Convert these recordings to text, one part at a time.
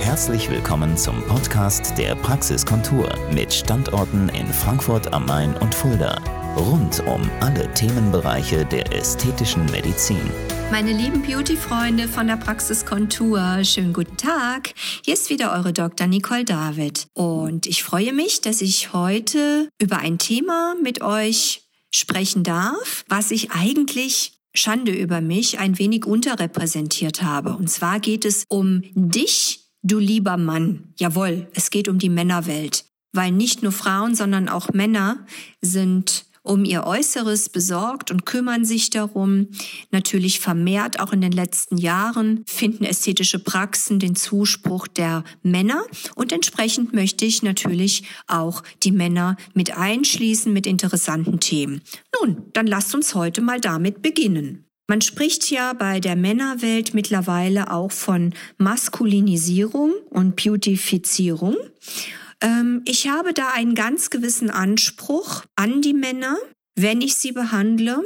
Herzlich willkommen zum Podcast der Praxiskontur mit Standorten in Frankfurt am Main und Fulda. Rund um alle Themenbereiche der ästhetischen Medizin. Meine lieben Beauty-Freunde von der Praxiskontur, schönen guten Tag. Hier ist wieder eure Dr. Nicole David. Und ich freue mich, dass ich heute über ein Thema mit euch sprechen darf, was ich eigentlich Schande über mich ein wenig unterrepräsentiert habe. Und zwar geht es um dich, du lieber Mann. Jawohl, es geht um die Männerwelt. Weil nicht nur Frauen, sondern auch Männer sind um ihr Äußeres besorgt und kümmern sich darum. Natürlich vermehrt auch in den letzten Jahren finden ästhetische Praxen den Zuspruch der Männer und entsprechend möchte ich natürlich auch die Männer mit einschließen mit interessanten Themen. Nun, dann lasst uns heute mal damit beginnen. Man spricht ja bei der Männerwelt mittlerweile auch von Maskulinisierung und Beautifizierung. Ähm, ich habe da einen ganz gewissen Anspruch an die Männer, wenn ich sie behandle.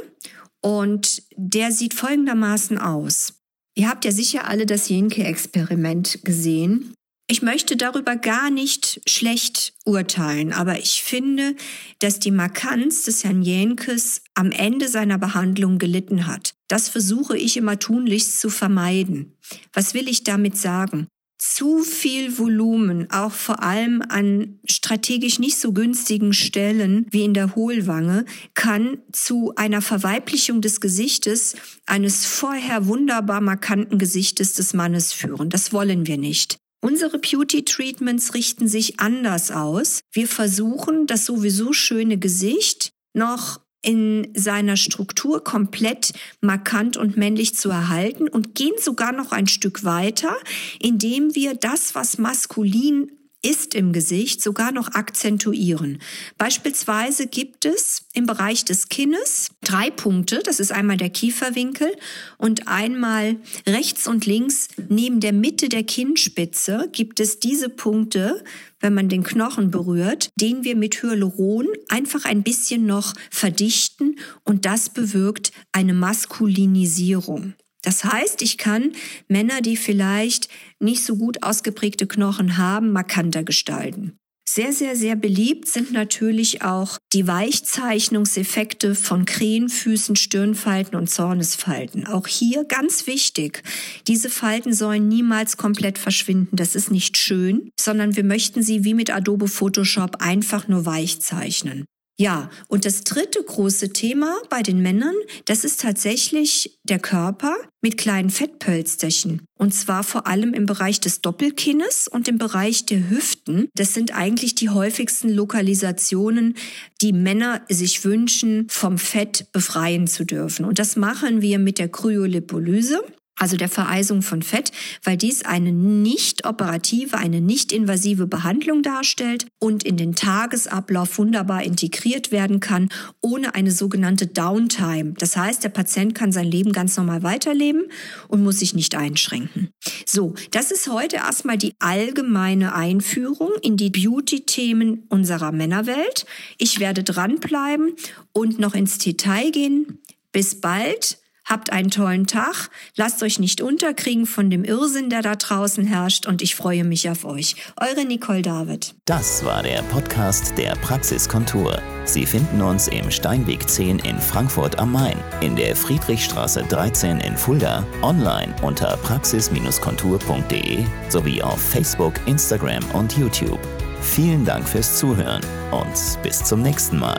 Und der sieht folgendermaßen aus. Ihr habt ja sicher alle das Jenke-Experiment gesehen. Ich möchte darüber gar nicht schlecht urteilen, aber ich finde, dass die Markanz des Herrn Jenkes am Ende seiner Behandlung gelitten hat. Das versuche ich immer tunlichst zu vermeiden. Was will ich damit sagen? zu viel Volumen, auch vor allem an strategisch nicht so günstigen Stellen wie in der Hohlwange, kann zu einer Verweiblichung des Gesichtes eines vorher wunderbar markanten Gesichtes des Mannes führen. Das wollen wir nicht. Unsere Beauty-Treatments richten sich anders aus. Wir versuchen, das sowieso schöne Gesicht noch in seiner Struktur komplett markant und männlich zu erhalten und gehen sogar noch ein Stück weiter, indem wir das, was maskulin ist im Gesicht sogar noch akzentuieren. Beispielsweise gibt es im Bereich des Kinnes drei Punkte. Das ist einmal der Kieferwinkel und einmal rechts und links neben der Mitte der Kinnspitze gibt es diese Punkte, wenn man den Knochen berührt, den wir mit Hyaluron einfach ein bisschen noch verdichten und das bewirkt eine Maskulinisierung. Das heißt, ich kann Männer, die vielleicht nicht so gut ausgeprägte Knochen haben, markanter gestalten. Sehr, sehr, sehr beliebt sind natürlich auch die Weichzeichnungseffekte von Krähenfüßen, Stirnfalten und Zornesfalten. Auch hier ganz wichtig. Diese Falten sollen niemals komplett verschwinden. Das ist nicht schön, sondern wir möchten sie wie mit Adobe Photoshop einfach nur weich zeichnen. Ja, und das dritte große Thema bei den Männern, das ist tatsächlich der Körper mit kleinen Fettpölsterchen. Und zwar vor allem im Bereich des Doppelkinnes und im Bereich der Hüften. Das sind eigentlich die häufigsten Lokalisationen, die Männer sich wünschen, vom Fett befreien zu dürfen. Und das machen wir mit der Kryolipolyse also der Vereisung von Fett, weil dies eine nicht operative, eine nicht invasive Behandlung darstellt und in den Tagesablauf wunderbar integriert werden kann, ohne eine sogenannte Downtime. Das heißt, der Patient kann sein Leben ganz normal weiterleben und muss sich nicht einschränken. So, das ist heute erstmal die allgemeine Einführung in die Beauty-Themen unserer Männerwelt. Ich werde dranbleiben und noch ins Detail gehen. Bis bald. Habt einen tollen Tag, lasst euch nicht unterkriegen von dem Irrsinn, der da draußen herrscht und ich freue mich auf euch. Eure Nicole David. Das war der Podcast der Praxiskontur. Sie finden uns im Steinweg 10 in Frankfurt am Main, in der Friedrichstraße 13 in Fulda, online unter praxis-kontur.de sowie auf Facebook, Instagram und YouTube. Vielen Dank fürs Zuhören und bis zum nächsten Mal.